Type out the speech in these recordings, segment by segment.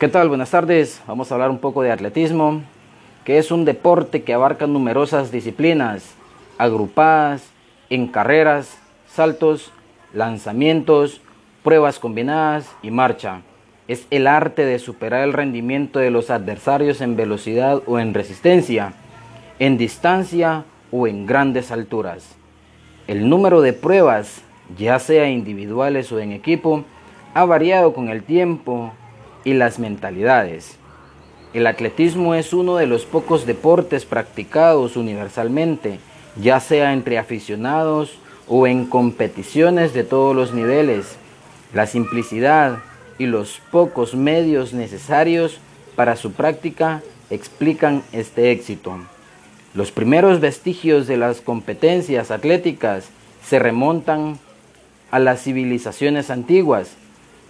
¿Qué tal? Buenas tardes. Vamos a hablar un poco de atletismo, que es un deporte que abarca numerosas disciplinas, agrupadas en carreras, saltos, lanzamientos, pruebas combinadas y marcha. Es el arte de superar el rendimiento de los adversarios en velocidad o en resistencia, en distancia o en grandes alturas. El número de pruebas, ya sea individuales o en equipo, ha variado con el tiempo y las mentalidades. El atletismo es uno de los pocos deportes practicados universalmente, ya sea entre aficionados o en competiciones de todos los niveles. La simplicidad y los pocos medios necesarios para su práctica explican este éxito. Los primeros vestigios de las competencias atléticas se remontan a las civilizaciones antiguas.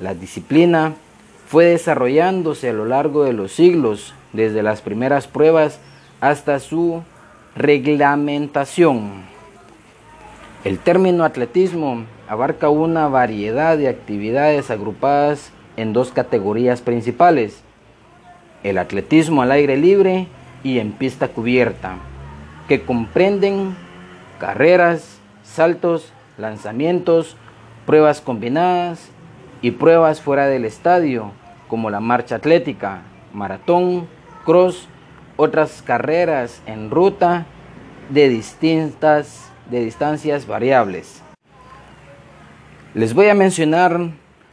La disciplina fue desarrollándose a lo largo de los siglos, desde las primeras pruebas hasta su reglamentación. El término atletismo abarca una variedad de actividades agrupadas en dos categorías principales, el atletismo al aire libre y en pista cubierta, que comprenden carreras, saltos, lanzamientos, pruebas combinadas y pruebas fuera del estadio, como la marcha atlética, maratón, cross, otras carreras en ruta de distintas de distancias variables. Les voy a mencionar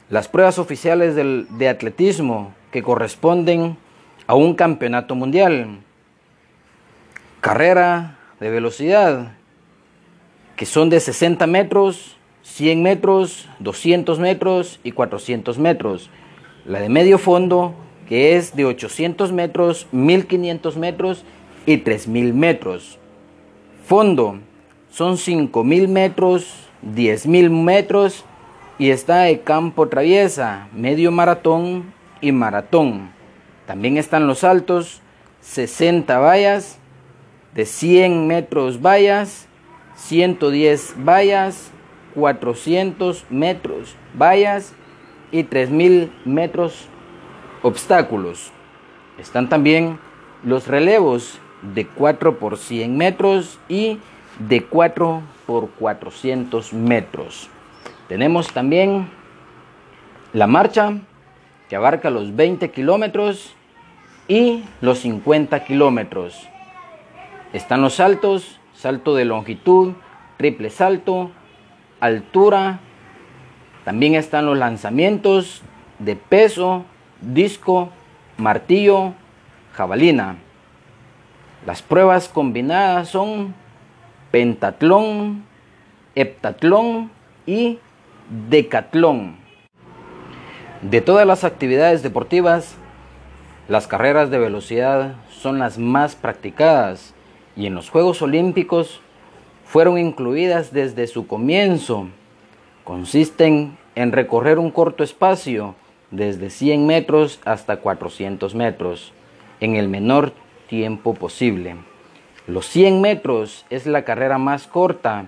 las pruebas oficiales de atletismo que corresponden a un campeonato mundial. Carrera de velocidad, que son de 60 metros, 100 metros, 200 metros y 400 metros la de medio fondo, que es de 800 metros, 1500 metros y 3000 metros. Fondo son 5000 metros, 10000 metros y está de campo traviesa, medio maratón y maratón. También están los altos, 60 vallas, de 100 metros vallas, 110 vallas, 400 metros vallas y 3.000 metros obstáculos. Están también los relevos de 4 por 100 metros y de 4 por 400 metros. Tenemos también la marcha que abarca los 20 kilómetros y los 50 kilómetros. Están los saltos, salto de longitud, triple salto, altura también están los lanzamientos de peso, disco, martillo, jabalina. Las pruebas combinadas son pentatlón, heptatlón y decatlón. De todas las actividades deportivas, las carreras de velocidad son las más practicadas y en los Juegos Olímpicos fueron incluidas desde su comienzo consisten en recorrer un corto espacio desde 100 metros hasta 400 metros en el menor tiempo posible. Los 100 metros es la carrera más corta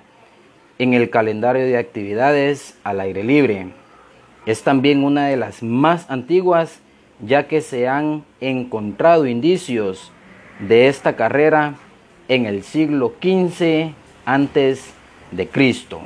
en el calendario de actividades al aire libre. Es también una de las más antiguas ya que se han encontrado indicios de esta carrera en el siglo XV antes de Cristo.